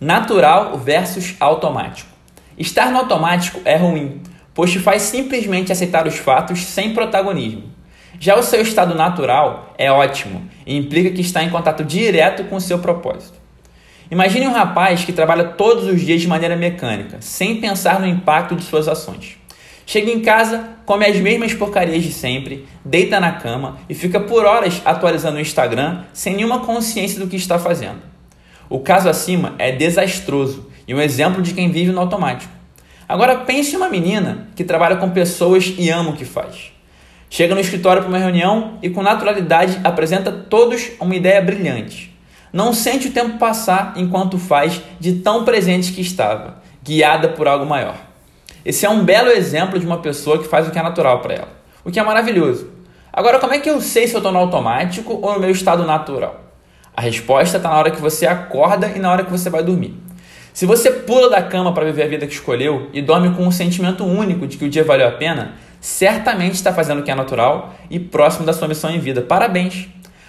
Natural versus automático. Estar no automático é ruim, pois te faz simplesmente aceitar os fatos sem protagonismo. Já o seu estado natural é ótimo e implica que está em contato direto com o seu propósito. Imagine um rapaz que trabalha todos os dias de maneira mecânica, sem pensar no impacto de suas ações. Chega em casa, come as mesmas porcarias de sempre, deita na cama e fica por horas atualizando o Instagram sem nenhuma consciência do que está fazendo. O caso acima é desastroso e um exemplo de quem vive no automático. Agora pense em uma menina que trabalha com pessoas e ama o que faz. Chega no escritório para uma reunião e com naturalidade apresenta todos uma ideia brilhante. Não sente o tempo passar enquanto faz de tão presente que estava, guiada por algo maior. Esse é um belo exemplo de uma pessoa que faz o que é natural para ela, o que é maravilhoso. Agora, como é que eu sei se eu estou no automático ou no meu estado natural? A resposta está na hora que você acorda e na hora que você vai dormir. Se você pula da cama para viver a vida que escolheu e dorme com um sentimento único de que o dia valeu a pena, certamente está fazendo o que é natural e próximo da sua missão em vida. Parabéns!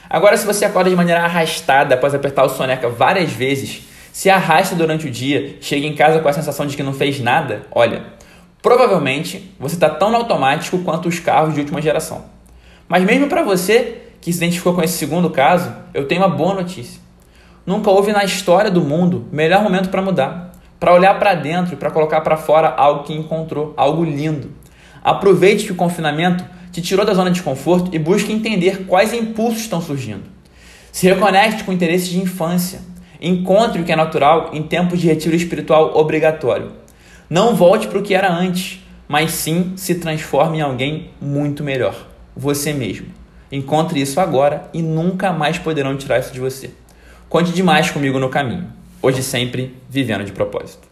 Agora, se você acorda de maneira arrastada após apertar o soneca várias vezes, se arrasta durante o dia, chega em casa com a sensação de que não fez nada, olha, provavelmente você está tão no automático quanto os carros de última geração. Mas mesmo para você que se identificou com esse segundo caso, eu tenho uma boa notícia. Nunca houve na história do mundo melhor momento para mudar, para olhar para dentro e para colocar para fora algo que encontrou, algo lindo. Aproveite que o confinamento te tirou da zona de conforto e busque entender quais impulsos estão surgindo. Se reconecte com interesses de infância. Encontre o que é natural em tempos de retiro espiritual obrigatório. Não volte para o que era antes, mas sim se transforme em alguém muito melhor, você mesmo. Encontre isso agora e nunca mais poderão tirar isso de você. Conte demais comigo no caminho. Hoje sempre, vivendo de propósito.